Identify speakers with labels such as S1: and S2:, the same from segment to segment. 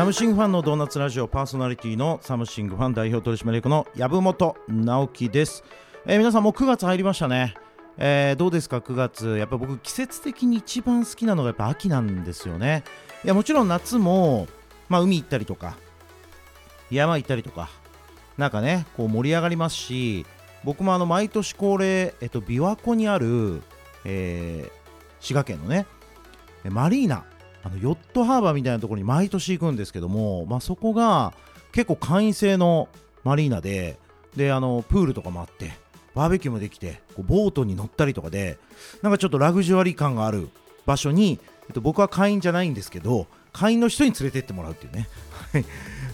S1: サムシングファンのドーナツラジオパーソナリティのサムシングファン代表取締役の籔本直樹です、えー皆さんもう9月入りましたね、えーどうですか？9月。やっぱ僕季節的に一番好きなのがやっぱ秋なんですよね。いやもちろん夏も、まあ、海行ったりとか山行ったりとかなんかねこう盛り上がりますし僕もあの毎年恒例、えっと、琵琶湖にある、えー滋賀県のねマリーナあのヨットハーバーみたいなところに毎年行くんですけども、まあ、そこが結構会員制のマリーナでであのプールとかもあってバーベキューもできてこうボートに乗ったりとかでなんかちょっとラグジュアリー感がある場所に、えっと、僕は会員じゃないんですけど会員の人に連れてってもらうっていうね。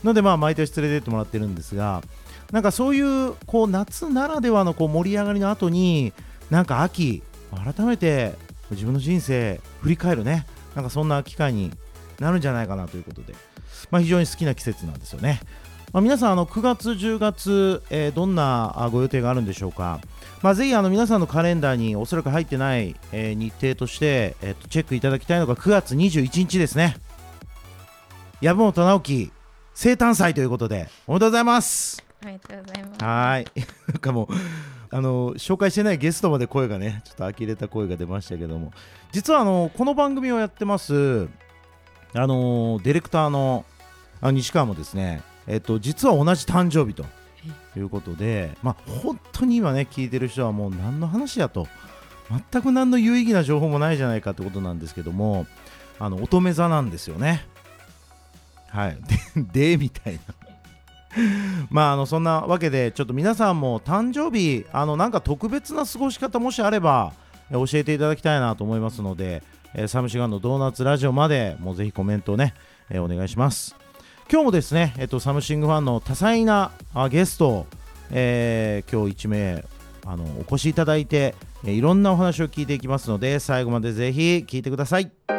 S1: のでまあ毎年連れてってもらってるんですがなんかそういうこう夏ならではのこう盛り上がりの後になんか秋改めて自分の人生振り返るね。なんかそんな機会になるんじゃないかなということで、まあ、非常に好きな季節なんですよね。まあ、皆さんあの9月、10月、えーどんなあご予定があるんでしょうか、まあ、ぜひあの皆さんのカレンダーにおそらく入ってない、えー日程として、えーとチェックいただきたいのが9月21日ですね。籔本直樹生誕祭ということでおめでとうございます。
S2: ありがとうございます。
S1: はーい。なんかもう、あの、紹介してないゲストまで声がね、ちょっと呆れた声が出ましたけども、実はあの、この番組をやってます、あの、ディレクターのあの西川もですね、えっと、実は同じ誕生日ということで、まあ、本当に今ね、聞いてる人はもう何の話やと、全く何の有意義な情報もないじゃないかってことなんですけども、あの、乙女座なんですよね。はい。で、でみたいな。まああのそんなわけでちょっと皆さんも誕生日あのなんか特別な過ごし方もしあれば教えていただきたいなと思いますので、えサムシガンのドーナツラジオまでもうぜひコメントをね、えお願いします。今日もですね、えっと、サムシングファンの多彩なあゲストを、えー今日1名あのお越しいただいて、えいろんなお話を聞いていきますので最後までぜひ聞いてください。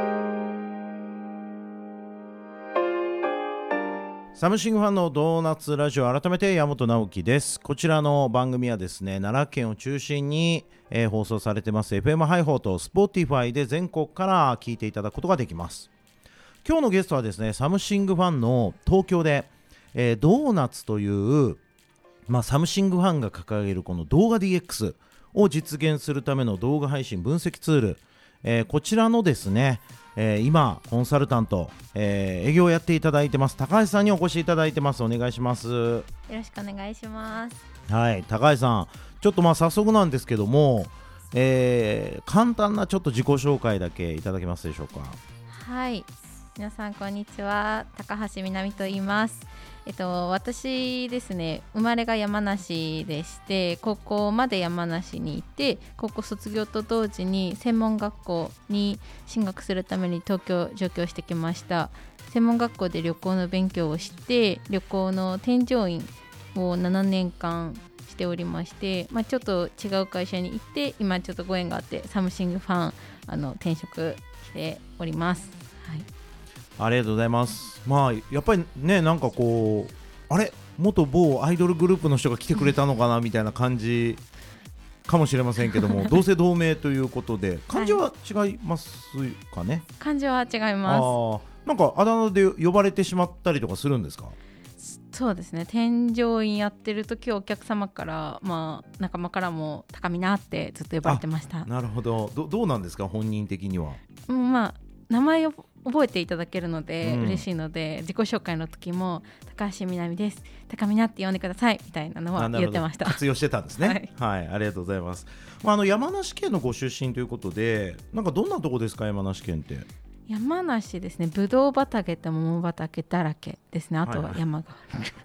S1: サムシングファンのドーナツラジオ改めて山本直樹です。こちらの番組はですね奈良県を中心に、えー放送されてます FM ハイホーと Spotify で全国から聞いていただくことができます。今日のゲストはですねサムシングファンの東京で、えードーナツという、まあ、サムシングファンが掲げるこの動画 DX を実現するための動画配信分析ツール、えーこちらのですね、えー今コンサルタント、えー営業をやっていただいてます高橋さんにお越しいただいてますお願いします
S2: よろしくお願いします。
S1: はい高橋さんちょっとまあ早速なんですけども、えー簡単なちょっと自己紹介だけいただけますでしょうか？
S2: はい、皆さんこんにちは。高橋みなみと言います。えっと私ですね、生まれが山梨でして、高校まで山梨にいて、高校卒業と同時に専門学校に進学するために東京上京してきました。専門学校で旅行の勉強をして、旅行の添乗員を7年間しておりまして、まあ、ちょっと違う会社に行って今ちょっとご縁があってサムシングファンあの転職しております。はい、
S1: ありがとうございます。まあやっぱりねなんかこうあれ？元某アイドルグループの人が来てくれたのかなみたいな感じかもしれませんけども 同姓同名ということで漢字は違いますかね、
S2: 漢字は違い
S1: あ
S2: ま
S1: ーなんかあだ名で呼ばれてしまったりとかするんですか？
S2: す。そうですね。添乗員やってる時はお客様からまあ仲間からも高見なってずっと呼ばれてました。
S1: なるほど。どどうなんですか？本人的には。
S2: うんまあ名前を覚えていただけるので
S1: うん。
S2: 嬉しいので、自己紹介の時も高橋みなみです。高見なって呼んでください。みたいなのは言ってました。
S1: 活用してたんですね。はい、ありがとうございます、まあ、あの山梨県のご出身ということでなんかどんなとこですか？山梨県って。
S2: 山梨ですね。ぶどう畑と桃畑だらけですね。あとは山が、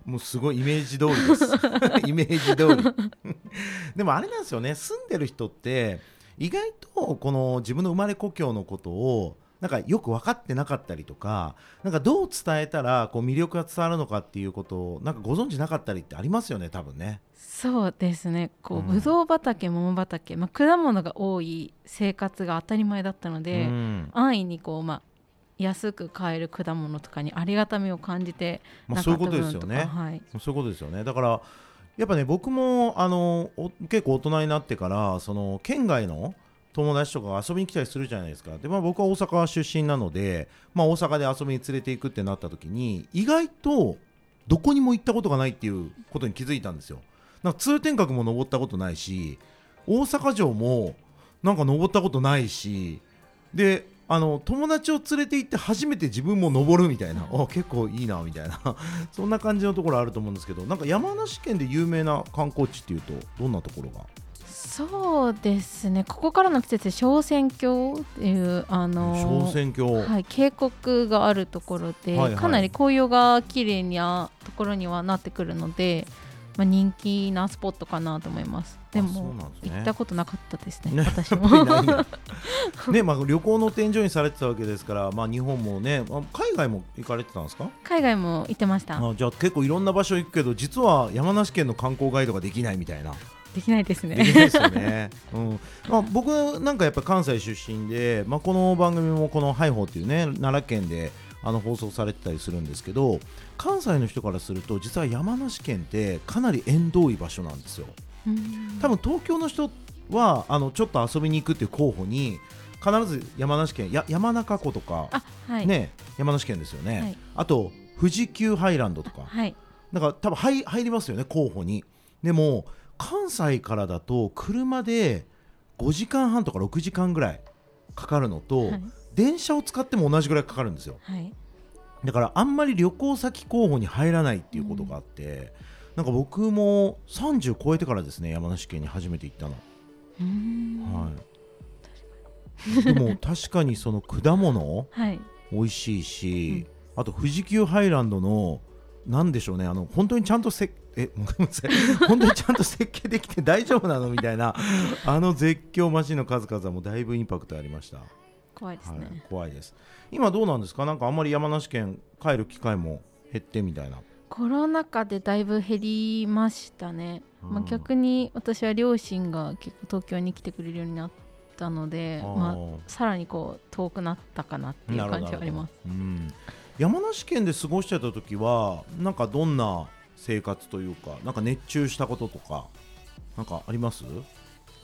S1: もうすごいイメージ通りです。イメージ通り。でもあれなんですよね。住んでる人って意外とこの自分の生まれ故郷のことをなんかよく分かってなかったりとかなんかどう伝えたらこう魅力が伝わるのかっていうことをなんかご存知なかったりってありますよね多分ね。
S2: そうですね。こう、
S1: うん。
S2: ぶどう畑桃畑、まあ、果物が多い生活が当たり前だったので、
S1: うん。
S2: 安易にこう、まあ、安く買える果物とかにありがたみを感じて
S1: まあ、そういう
S2: なかった
S1: ことですよね
S2: はい、
S1: そういうことですよね。だからやっぱね僕もあのお結構大人になってからその県外の友達とか遊びに来たりするじゃないですか。で、まあ、僕は大阪出身なので、まあ、大阪で遊びに連れて行くってなった時に意外とどこにも行ったことがないっていうことに気づいたんですよ。なんか通天閣も登ったことないし大阪城もなんか登ったことないしであの友達を連れて行って初めて自分も登るみたいな。あ結構いいなみたいな。そんな感じのところあると思うんですけどなんか山梨県で有名な観光地っていうとどんなところが？
S2: そうですね。ここからの季節で小仙峡っていうあの
S1: 小仙峡、
S2: はい、渓谷があるところで、
S1: はいはい。
S2: かなり紅葉が綺麗なところにはなってくるので、まあ、人気なスポットかなと思います。でも
S1: ね。
S2: 行ったことなかったですね
S1: ね。
S2: 私も。
S1: ねまあ、旅行の添乗にされてたわけですから、まあ、日本もねあ海外も行かれてたんですか？
S2: 海外も行ってました。
S1: あじゃあ結構いろんな場所行くけど実は山梨県の観光ガイドができないみたいな
S2: できないですね。
S1: ですよね、うん。まあ、僕なんかやっぱ関西出身で、まあ、この番組もこの「ハイホーっていうね奈良県であの放送されてたりするんですけど関西の人からすると実は山梨県ってかなり縁遠い場所なんですよ。
S2: うん。
S1: 多分東京の人はあのちょっと遊びに行くっていう候補に必ず山梨県や山中湖とか、
S2: あはい、
S1: ね、山梨県ですよね、
S2: はい。
S1: あと富士急ハイランドとか。
S2: はい。
S1: なんか多分入入りますよね候補に。でも関西からだと車で5時間半とか6時間ぐらいかかるのと、
S2: はい。
S1: 電車を使っても同じぐらいかかるんですよ。
S2: はい。
S1: だからあんまり旅行先候補に入らないっていうことがあって、なんか僕も30超えてからですね山梨県に初めて行ったの、はい、でも確かにその果物
S2: はい。
S1: 美味しいし、あと富士急ハイランドのなんでしょうねあの本当にちゃんとせえごめんなさい。本当にちゃんと設計できて大丈夫なの？みたいな。あの絶叫マシンの数々はもうだいぶインパクトありました、
S2: 怖いですね、
S1: はい、怖いです。今どうなんですか？なんかあんまり山梨県帰る機会も減ってみたいな。
S2: コロナ禍でだいぶ減りましたね、まあ、
S1: うん
S2: 逆に私は両親が結構東京に来てくれるようになったのでまあ、さらにこう遠くなったかなっていう感じはあります。
S1: うん、山梨県で過ごしてた時はなんかどんな生活というかなんか熱中したこととかなんかあります？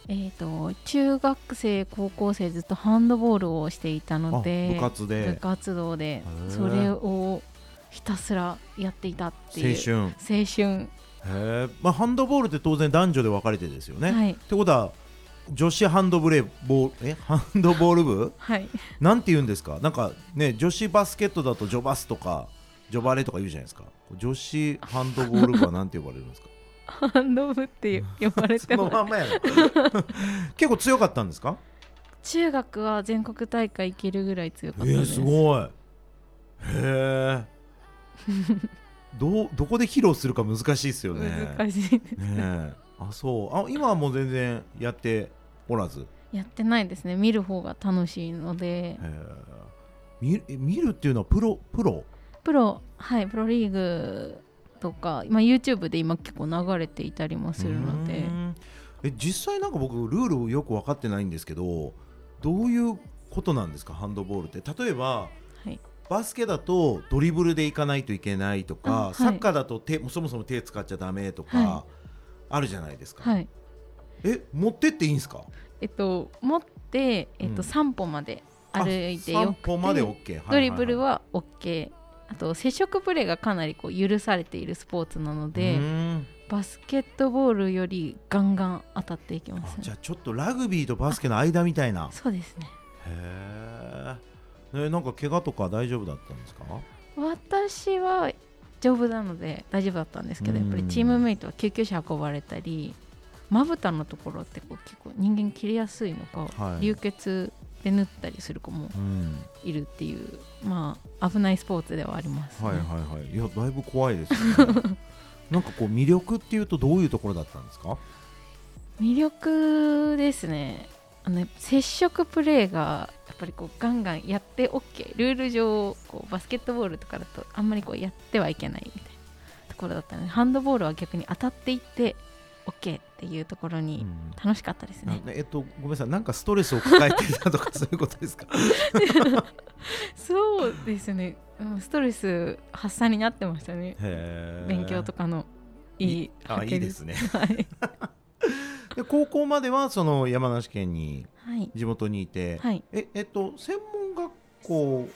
S2: えー、と中学生高校生ずっとハンドボールをしていたので
S1: あ部活で。
S2: 部活動で
S1: ー。
S2: それをひたすらやっていたっていう
S1: 青春。
S2: 青春。
S1: へえ、まあ、ハンドボールって当然男女で分かれてですよね。
S2: はい。
S1: ってことは女子ハンドブレーボールえ？ハンドボール部？
S2: はい。
S1: なんて言うんですか？なんかね女子バスケットだとジョバスとかジョバレとか言うじゃないですか。女子ハンドボール部はなんて呼ばれるんですか？
S2: ハンド部って呼ばれ
S1: そ
S2: てます。
S1: のまんまやろ。結構強かったんですか？
S2: 中学は全国大会行けるぐらい強か
S1: えー、
S2: ったです、
S1: すごい。へえどう どこで披露するか難しいですよね。
S2: 難しいです。
S1: ねえ。あそう。あ今はもう全然やっておらず？
S2: やってないですね。見る方が楽しいので。
S1: 見え見るっていうのはプロプロ？
S2: プロはいプロリーグとか、まあ、YouTube で今結構流れていたりもするので。
S1: え実際なんか僕ルールよく分かってないんですけどどういうことなんですかハンドボールって。例えば
S2: はい。
S1: バスケだとドリブルでいかないといけないとか、
S2: あはい。
S1: サッカーだと手そもそも手使っちゃダメとか、
S2: は
S1: あるじゃないですか、
S2: はい。
S1: え持ってっていいんですか？
S2: えっと持って、えっと
S1: うん。
S2: 3歩まで歩いて
S1: あ
S2: よ
S1: 散歩まで
S2: くて
S1: OK、はい
S2: ドリブル
S1: は
S2: は OK あと接触プレーがかなりこう許されているスポーツなの
S1: い
S2: でバスケットボールよりガンガン当たっていきます、ね、
S1: あじゃあちょっとラグビーとバスケの間みたいな。
S2: そうですね。
S1: へええなんか怪我とか大丈夫だったんですか？
S2: 私は丈夫なので大丈夫だったんですけど
S1: うん。
S2: やっぱりチームメイトは救急車運ばれたりまぶたのところってこう結構人間切れやすいのか、
S1: はい。
S2: 流血で縫ったりする子も
S1: うん。
S2: いるっていうまあ危ないスポーツではあります、ね。
S1: はいはいはい。いやだいぶ怖いですね。なんかこう魅力っていうとどういうところだったんですか？
S2: 魅力ですね。あの接触プレーがやっぱりこうガンガンやって OK ルール上こうバスケットボールとかだとあんまりこうやってはいけないみたいなところだったのでハンドボールは逆に当たっていって OK っていうところに
S1: うん。
S2: 楽しかったですね、
S1: なえっとごめんなさい。なんかストレスを抱えていたとかそういうことですか？
S2: そうですね。うんストレス発散になってましたね。勉強とかのいい
S1: あいいですね。
S2: はい、
S1: で高校まではその山梨県に地元にいて、
S2: はい。
S1: ええっと専門学校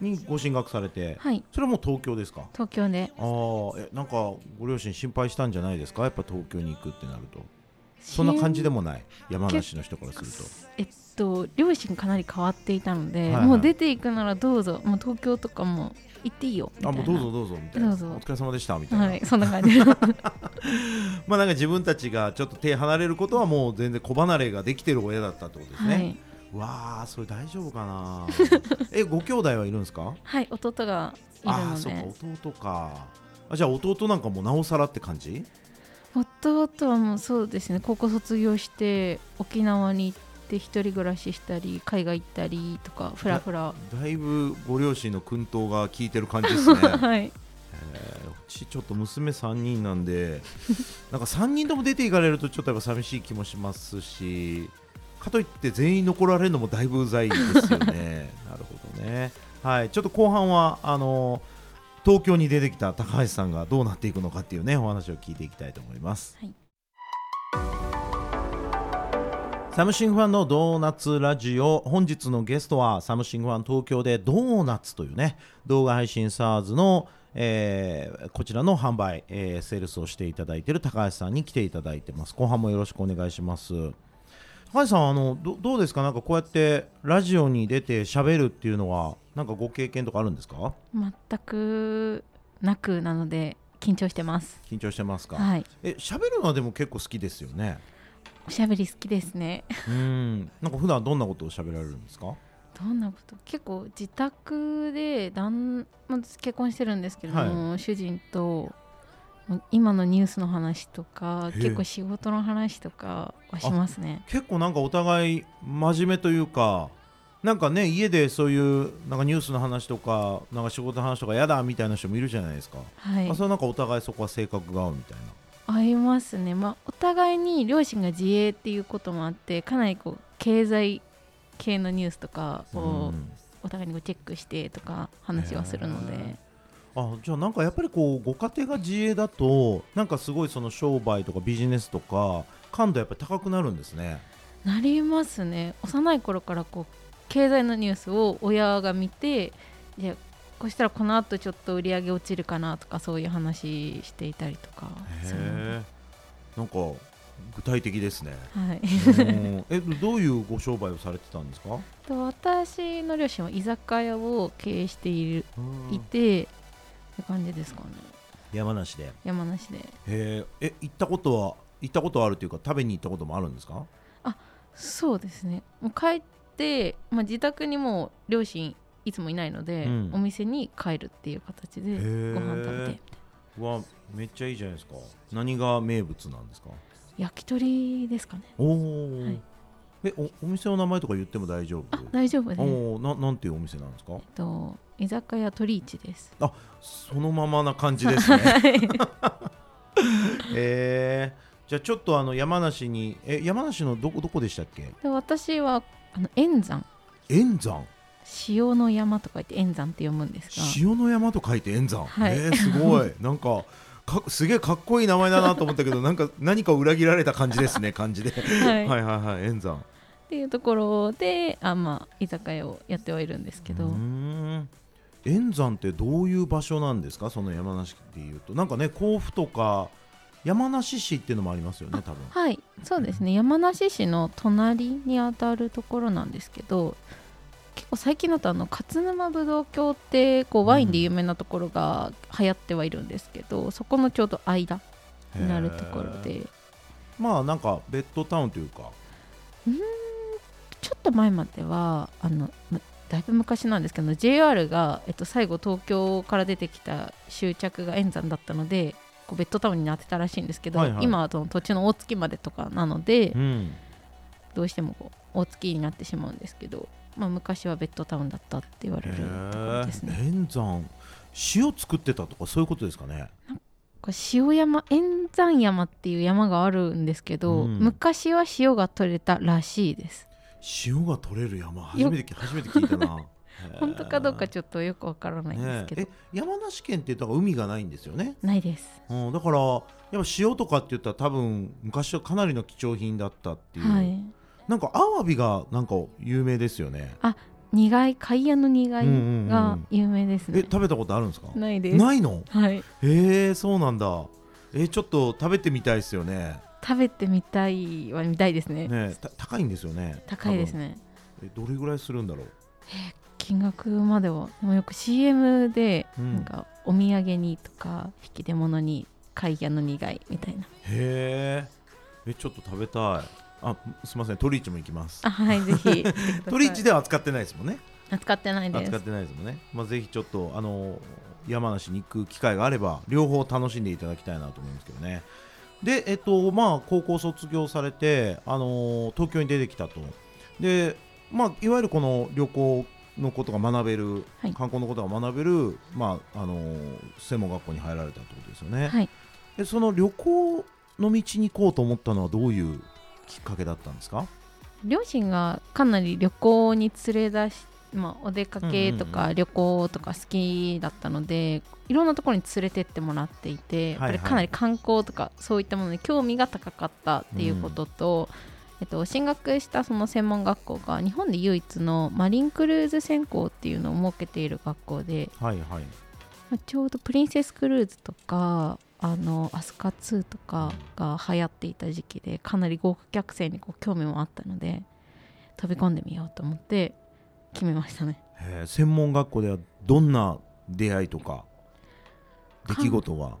S1: にご進学されて、
S2: はい。
S1: それはもう東京ですか？
S2: 東京で。
S1: あーえなんかご両親心配したんじゃないですか？やっぱ東京に行くってなると。そんな感じでもない？山梨の人からする
S2: えっと両親かなり変わっていたので、
S1: はいはい。
S2: もう出ていくならどうぞ。もう東京とかも行っていいよ
S1: あもうどうぞどうぞみたいな。
S2: どうぞ。
S1: お疲れ様でしたみたいな、
S2: はいそんな感じ。
S1: まあなんか自分たちがちょっと手離れることはもう全然子離れができてる親だったってことですね、
S2: はい、
S1: わあそれ大丈夫かな？えご兄弟はいるんですか？
S2: はい、弟がいる
S1: ああ
S2: ので
S1: そうか弟か。あじゃあ弟なんかもうなおさらって感じ？
S2: 弟はもうそうですね。高校卒業して沖縄に行って一人暮らししたり海外行ったりとかふらふら。
S1: だいぶご両親の薫陶が効いてる感じですね。
S2: はい。
S1: えーうちちょっと娘3人なんでなんか3人とも出ていかれるとちょっとやっぱ寂しい気もしますしかといって全員残られるのもだいぶうざいですよね。なるほどね。はい。ちょっと後半はあの東京に出てきた高橋さんがどうなっていくのかっていうねお話を聞いていきたいと思います、
S2: はい。
S1: サムシングファンのドーナツラジオ本日のゲストはサムシングファン東京でドーナツというね動画配信 SARS の、えーこちらの販売、えーセールスをしていただいている高橋さんに来ていただいてます。後半もよろしくお願いします。高橋さんあのどどうですか？なんかこうやってラジオに出て喋るっていうのはなんかご経験とかあるんですか？
S2: 全くなくなので緊張してます。
S1: 緊張してますか、
S2: はい。
S1: え喋るのはでも結構好きですよね？
S2: おしゃべり好きですね。
S1: うん。なんか普段どんなことを喋られるんですか？
S2: どんなこと？結構自宅で旦まあ結婚してるんですけれども、主人と今のニュースの話とか結構仕事の話とかはしますね。
S1: 結構なんかお互い真面目というかなんかね家でそういうなんかニュースの話とかなんか仕事の話とか嫌だみたいな人もいるじゃないですか、
S2: はい。
S1: あそれなんかお互いそこは性格が合うみたいな。
S2: 合いますね。まあお互いに両親が自営っていうこともあってかなりこう経済系のニュースとかを
S1: うん。
S2: お互いにこうチェックしてとか話はするの
S1: へ
S2: で
S1: あじゃあなんかやっぱりこうご家庭が自営だとなんかすごいその商売とかビジネスとか感度やっぱり高くなるんですね。
S2: なりますね。幼い頃からこう経済のニュースを親が見てじゃあこうしたらこのあとちょっと売り上げ落ちるかなとかそういう話していたりとか
S1: へえ。んか具体的ですね。
S2: はい、
S1: うん。えどういうご商売をされてたんですか？
S2: と私の両親は居酒屋を経営している
S1: うん。
S2: いてって感じですかね。
S1: 山梨で。
S2: 山梨で。
S1: へええ行ったことは行ったことはあるというか食べに行ったこともあるんですか？
S2: そうですね。もう帰って、まあ、自宅にもう両親いつもいないので、
S1: うん。
S2: お店に帰るっていう形で
S1: ー。
S2: ご飯食べて
S1: うわめっちゃいいじゃないですか。何が名物なんですか？
S2: 焼き鳥ですかね。
S1: おお、
S2: はい
S1: えおお店の名前とか言っても大丈夫？
S2: あ大丈夫です。
S1: おおななんていうお店なんですか？
S2: えっと居酒屋鳥市です。
S1: そのままな感じですね。えー、じゃあちょっとあの山梨にえ山梨のどこどこでしたっけ？
S2: で私はあの円山。
S1: 円山？
S2: 塩の山とか言って円山って読むんですが。
S1: 塩の山と書いて円山、
S2: はい。
S1: えー、すごい。なんかかすげえかっこいい名前だなと思ったけどなんか何か裏切られた感じですね感じで。
S2: はい、
S1: はいはいはい円山
S2: っていうところであまあ居酒屋をやってはいるんですけど、
S1: 円山ってどういう場所なんですか？その山梨でいうと。なんかね甲府とか山梨市っていうのもありますよね多分。
S2: はい。そうですね。山梨市の隣にあたるところなんですけど結構最近だとあの勝沼ぶどう郷ってこうワインで有名なところが流行ってはいるんですけど、そこのちょうど間になるところで。
S1: まあなんかベッドタウンというか
S2: ちょっと前まではあのまだいぶ昔なんですけど JR が、えっと、最後東京から出てきた終着が円山だったのでこうベッドタウンになってたらしいんですけど、
S1: はいはい。
S2: 今はその土地の大月までとかなので、
S1: うん。
S2: どうしてもこう大月になってしまうんですけど、まあ、昔はベッドタウンだったって言われるところですね。
S1: 円山。塩作ってたとかそういうことですかね？
S2: これ塩山円山山っていう山があるんですけど、
S1: うん。
S2: 昔は塩が取れたらしいです
S1: 塩が取れる山初めて聞初めて聞いたな。
S2: 本当かどうか
S1: ょ
S2: ちょっとよくわからないんですけど、
S1: え。山梨県ってだから海がないんですよね、
S2: ないです。
S1: うん、だからやっぱ塩とかって言ったら多分昔はかなりの貴重品だったっていう、
S2: はい。
S1: なんかアワビがなんか有名ですよね。
S2: 苦い貝屋の苦い
S1: うんうんうん
S2: が有名ですね、
S1: え食べたことあるんですか？
S2: ないです。
S1: ないの？
S2: はい。
S1: へえそうなんだ。えちょっと食べてみたいですよね
S2: 食べてみたいは見たいですね。
S1: ねた高いんですよね
S2: 高いですね。
S1: えどれぐらいするんだろう？
S2: 金額まではでもよく CM で
S1: うん。
S2: なんかお土産にとか引き出物に貝屋の苦いみたいな。
S1: へえ。えちょっと食べたい。あすみませんトリーチも行きます。
S2: あはいぜひ。
S1: トリーチ
S2: で
S1: では扱ってないですもんね。
S2: 扱ってないです。
S1: 扱ってないですもんね、まあ、ぜひちょっとあの山梨に行く機会があれば両方楽しんでいただきたいなと思いますけどねでえっとまあ高校卒業されてあの東京に出てきたと。でまあいわゆるこの旅行のことが学べる、
S2: はい。
S1: 観光のことが学べるまああの専門学校に入られたってことですよね、
S2: はい。
S1: でその旅行の道に行こうと思ったのはどういうきっかけだったんですか？
S2: 両親がかなり旅行に連れ出し、まあ、お出かけと
S1: うん
S2: か旅行とか好きだったので、いろんなところに連れてってもらっていて、やっぱりかなり観光とかそういったものに興味が高かったっていうことと、えっと、進学したその専門学校が日本で唯一のマリンクルーズ専攻っていうのを設けている学校で、
S1: はいはい。
S2: まあちょうどプリンセスクルーズとかあのアスカ2とかが流行っていた時期でかなり豪華客船にこう興味もあったので飛び込んでみようと思って決めましたね。
S1: 専門学校ではどんな出会いとか出来事は？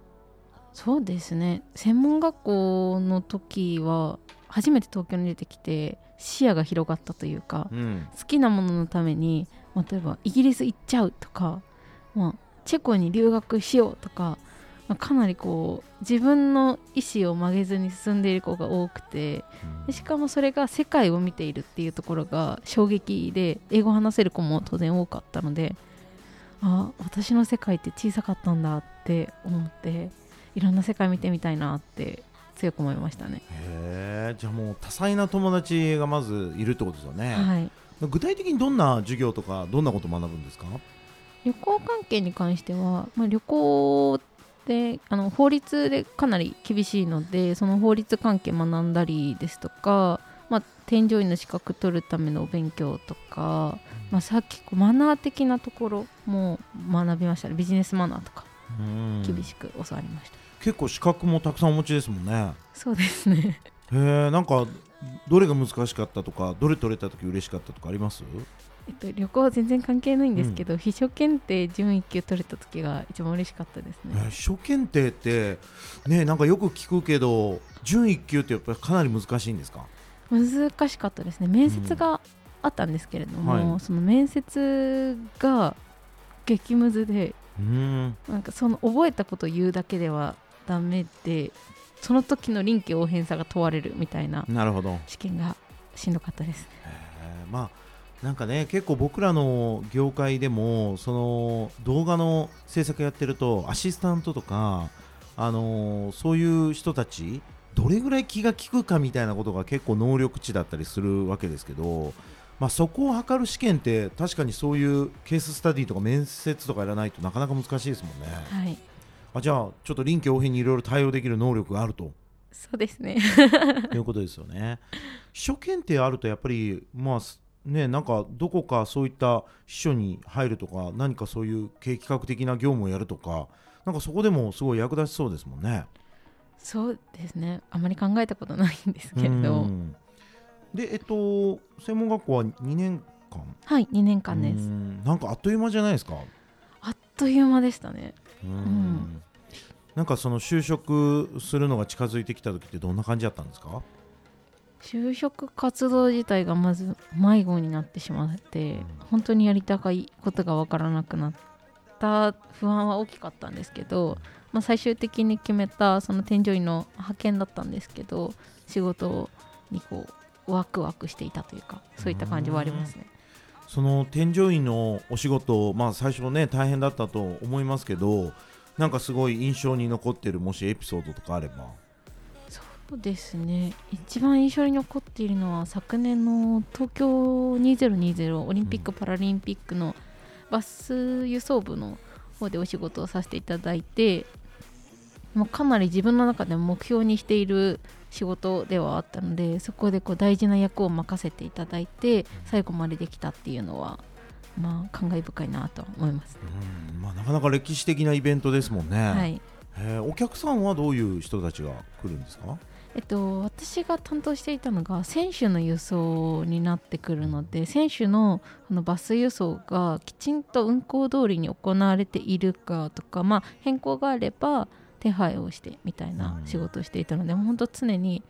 S2: そうですね。専門学校の時は初めて東京に出てきて視野が広がったというか
S1: うん。
S2: 好きなもののために例えばイギリス行っちゃうとか、まあ、チェコに留学しようとか、まあかなりこう自分の意思を曲げずに進んでいる子が多くてでしかもそれが世界を見ているっていうところが衝撃で英語を話せる子も当然多かったのであ私の世界って小さかったんだって思っていろんな世界見てみたいなって強く思いましたね。
S1: へえじゃあもう多彩な友達がまずいるってことですよね、
S2: はい。
S1: 具体的にどんな授業とかどんなことを学ぶんですか？
S2: 旅行関係に関しては、まあ、旅行であの法律でかなり厳しいのでその法律関係学んだりですとか、まあ、添乗員の資格取るためのお勉強とか、まあ、さっきこうマナー的なところも学びましたね。ビジネスマナーとか
S1: うん。
S2: 厳しく教わりました、
S1: 結構資格もたくさんお持ちですもんね。
S2: そうですね。
S1: へえなんかどれが難しかったとかどれ取れた時嬉しかったとかあります？
S2: えっと、旅行は全然関係ないんですけど、秘書検定準1級取れた時が一番嬉しかったですね。
S1: えー秘書検定ってねなんかよく聞くけど準1級ってやっぱりかなり難しいんですか？
S2: 難しかったですね。面接があったんですけれども、
S1: はい。
S2: その面接が激ムズで
S1: うん。
S2: なんかその覚えたことを言うだけではダメでその時の臨機応変さが問われるみたいな
S1: なるほど。
S2: 試験がしんどかったです。
S1: まあなんかね結構僕らの業界でもその動画の制作やってるとアシスタントとかあのーそういう人たちどれぐらい気が利くかみたいなことが結構能力値だったりするわけですけど、まあ、そこを測る試験って確かにそういうケーススタディとか面接とかやらないとなかなか難しいですもんね。
S2: はい
S1: あじゃあちょっと臨機応変にいろいろ対応できる能力があると
S2: そうですね
S1: いうことですよね。秘書検定あるとやっぱりまあすねなんかどこかそういった秘書に入るとか何かそういう経営企画的な業務をやるとかなんかそこでもすごい役立ちそうですもんね。
S2: そうですね。あまり考えたことないんですけれ
S1: う
S2: ど
S1: ん。でえっと専門学校は2年間？
S2: はい2年間です。
S1: うん。なんかあっという間じゃないですか。
S2: あっという間でしたね。
S1: うん。
S2: ん。
S1: なんかその就職するのが近づいてきた時ってどんな感じだったんですか？
S2: 就職活動自体がまず迷子になってしまって、
S1: うん。
S2: 本当にやりたいことが分からなくなった不安は大きかったんですけど、まあ、最終的に決めたその添乗員の派遣だったんですけど仕事にこうワクワクしていたというかそういった感じはありますね。
S1: その添乗員のお仕事、まあ、最初ね大変だったと思いますけどなんかすごい印象に残ってるもしエピソードとかあれば
S2: そうですね。一番印象に残っているのは昨年の東京2020オリンピック・パラリンピックのバス輸送部の方でお仕事をさせていただいてもうかなり自分の中で目標にしている仕事ではあったのでそこでこう大事な役を任せていただいて最後までできたっていうのはまあ感慨深いなと思います、
S1: うん。まあ、なかなか歴史的なイベントですもんね、
S2: はい、
S1: お客さんはどういう人たちが来るんですか？
S2: えっと、私が担当していたのが選手の輸送になってくるので選手のあのバス輸送がきちんと運行通りに行われているかとか、まあ、変更があれば手配をしてみたいな仕事をしていたので、うん、本当常に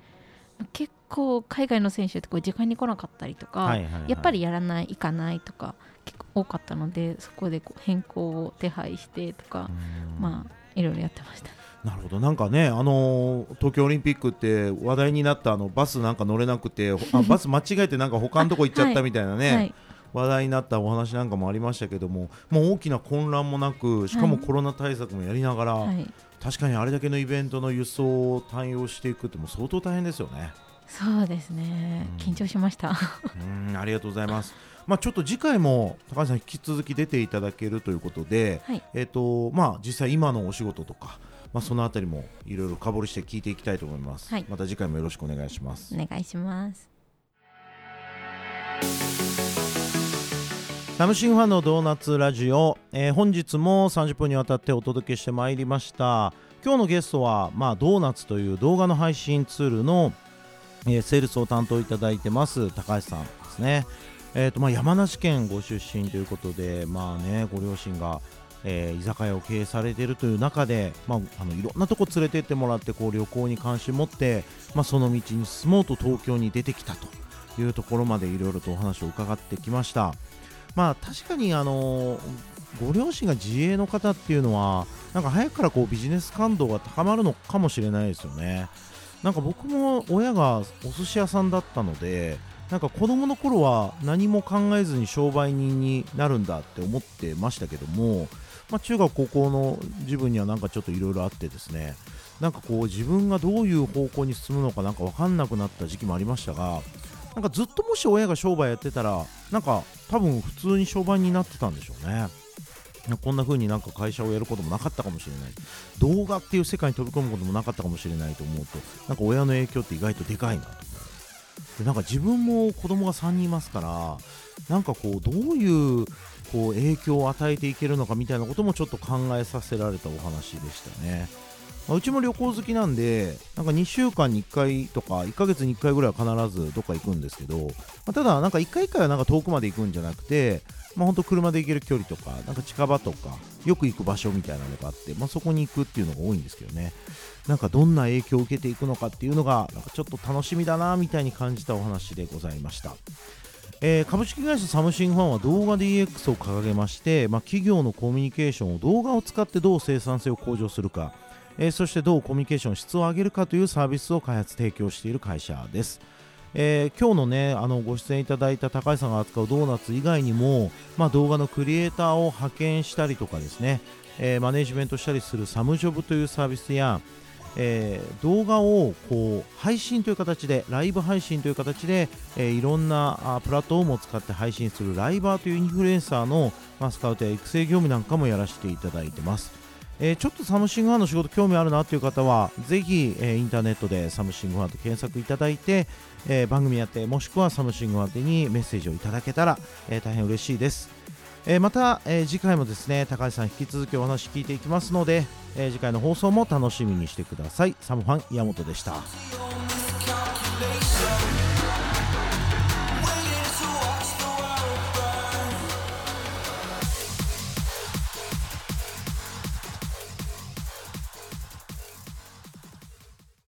S2: 結構海外の選手ってこう時間に来なかったりとか、はいはいはい、やっぱりやらない行かないとか結構多かったのでそこでこう変更を手配してとか、まあいろいろやってました。
S1: なるほど。なんかね、あのー、東京オリンピックって話題になったあのバスなんか乗れなくてあバス間違えてなんか他のとこ行っちゃったみたいなね、はい。はい、話題になったお話なんかもありましたけどももう大きな混乱もなくしかもコロナ対策もやりながら、はい、確かにあれだけのイベントの輸送を対応していくっても相当大変ですよね。
S2: そうですね、緊張しました。
S1: うんありがとうございます。まあ、ちょっと次回も高橋さん引き続き出ていただけるということで、はい、えーとまあ、実際今のお仕事とか、まあ、そのあたりもいろいろ深掘りして聞いていきたいと思います、はい、また次回もよろしくお願いします。
S2: お願いします。
S1: サムシンファンのドーナツラジオ、えー、本日も30分にわたってお届けしてまいりました。今日のゲストは、まあ、ドーナツという動画の配信ツールの、えー、セールスを担当いただいてます高橋さんですね。えーとまあ、山梨県ご出身ということで、まあね、ご両親が、えー、居酒屋を経営されているという中で、まあ、あのいろんなとこ連れてってもらってこう旅行に関心持って、まあ、その道に進もうと東京に出てきたというところまでいろいろとお話を伺ってきました。まあ、確かにあのご両親が自営の方っていうのはなんか早くからこうビジネス感度が高まるのかもしれないですよね。なんか僕も親がお寿司屋さんだったのでなんか子供の頃は何も考えずに商売人になるんだって思ってましたけども、まあ、中学高校の自分にはなんかちょっといろいろあってですね。なんかこう自分がどういう方向に進むのかなんか分かんなくなった時期もありましたがなんかずっともし親が商売やってたらなんか多分普通に商売になってたんでしょうね。こんな風になんか会社をやることもなかったかもしれない。動画っていう世界に飛び込むこともなかったかもしれないと思うとなんか親の影響って意外とでかいなと。でなんか自分も子供が3人いますからなんかこうどういうこう影響を与えていけるのかみたいなこともちょっと考えさせられたお話でしたね。まあ、うちも旅行好きなんで、なんか2週間に1回とか、1ヶ月に1回ぐらいは必ずどっか行くんですけど、まあ、ただ、なんか1回1回はなんか遠くまで行くんじゃなくて、まあ、本当車で行ける距離とか、なんか近場とか、よく行く場所みたいなのがあって、まあ、そこに行くっていうのが多いんですけどね。なんかどんな影響を受けていくのかっていうのが、なんかちょっと楽しみだなみたいに感じたお話でございました。えー、株式会社サムシングファンは動画 DX を掲げまして、まあ、企業のコミュニケーションを動画を使ってどう生産性を向上するか、えー、そしてどうコミュニケーション質を上げるかというサービスを開発提供している会社です。えー、今日のねあのご出演いただいた高橋さんが扱うドーナツ以外にも、まあ、動画のクリエイターを派遣したりとかですね、え、マネジメントしたりするサムジョブというサービスや、えー、動画をこう配信という形でライブ配信という形で、えー、いろんなあプラットフォームを使って配信するライバーというインフルエンサーの、まあ、スカウトや育成業務なんかもやらせていただいてます。えー、ちょっとサムシングファンの仕事興味あるなという方はぜひ、え、インターネットでサムシングファンと検索いただいて、え、番組やってもしくはサムシングファンにメッセージをいただけたら、え大変嬉しいです。えまた、え次回もですね高橋さん引き続きお話聞いていきますので、え次回の放送も楽しみにしてください。サムファン岩本でした。